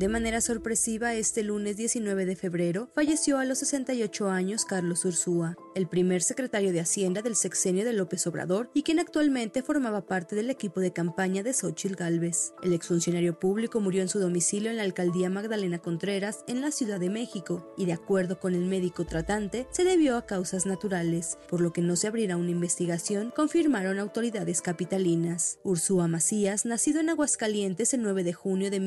De manera sorpresiva, este lunes 19 de febrero falleció a los 68 años Carlos Ursúa, el primer secretario de Hacienda del sexenio de López Obrador y quien actualmente formaba parte del equipo de campaña de Xochitl Gálvez. El exfuncionario público murió en su domicilio en la alcaldía Magdalena Contreras, en la Ciudad de México, y de acuerdo con el médico tratante, se debió a causas naturales, por lo que no se abrirá una investigación, confirmaron autoridades capitalinas. Ursúa Macías, nacido en Aguascalientes el 9 de junio de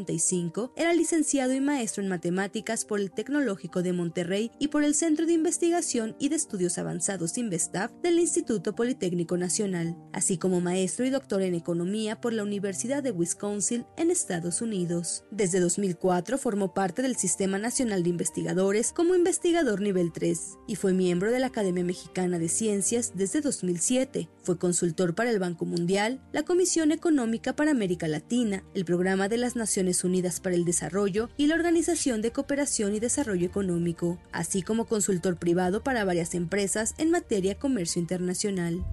1955, era licenciado y maestro en matemáticas por el Tecnológico de Monterrey y por el Centro de Investigación y de Estudios Avanzados Investav del Instituto Politécnico Nacional, así como maestro y doctor en economía por la Universidad de Wisconsin en Estados Unidos. Desde 2004 formó parte del Sistema Nacional de Investigadores como investigador nivel 3 y fue miembro de la Academia Mexicana de Ciencias desde 2007. Fue consultor para el Banco Mundial, la Comisión Económica para América Latina, el Programa de las Naciones Unidas para el Desarrollo y la Organización de Cooperación y Desarrollo Económico, así como consultor privado para varias empresas en materia de comercio internacional.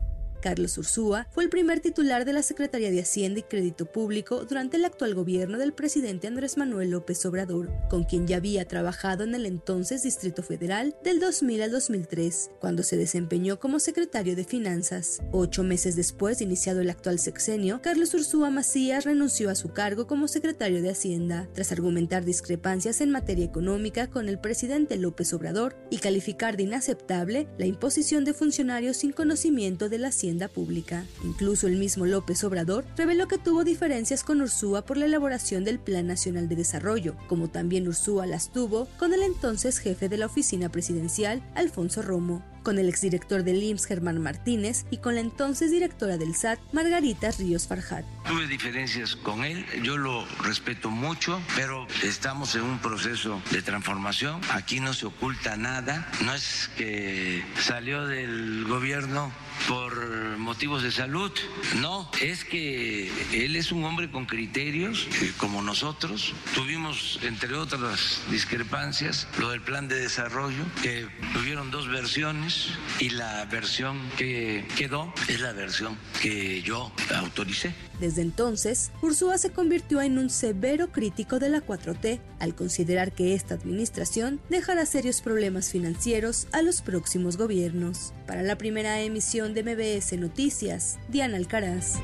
Carlos Ursúa fue el primer titular de la Secretaría de Hacienda y Crédito Público durante el actual gobierno del presidente Andrés Manuel López Obrador, con quien ya había trabajado en el entonces Distrito Federal del 2000 al 2003, cuando se desempeñó como secretario de Finanzas. Ocho meses después de iniciado el actual sexenio, Carlos Ursúa Macías renunció a su cargo como secretario de Hacienda, tras argumentar discrepancias en materia económica con el presidente López Obrador y calificar de inaceptable la imposición de funcionarios sin conocimiento de la Hacienda pública. Incluso el mismo López Obrador reveló que tuvo diferencias con Ursúa por la elaboración del Plan Nacional de Desarrollo, como también Ursúa las tuvo con el entonces jefe de la oficina presidencial, Alfonso Romo con el exdirector del IMSS Germán Martínez y con la entonces directora del SAT Margarita Ríos Farjat. Tuve diferencias con él, yo lo respeto mucho, pero estamos en un proceso de transformación, aquí no se oculta nada, no es que salió del gobierno por motivos de salud. No, es que él es un hombre con criterios, como nosotros. Tuvimos, entre otras discrepancias, lo del plan de desarrollo, que tuvieron dos versiones y la versión que quedó es la versión que yo autoricé. Desde entonces, Ursúa se convirtió en un severo crítico de la 4T al considerar que esta administración dejará serios problemas financieros a los próximos gobiernos. Para la primera emisión de MBS Noticias, Diana Alcaraz.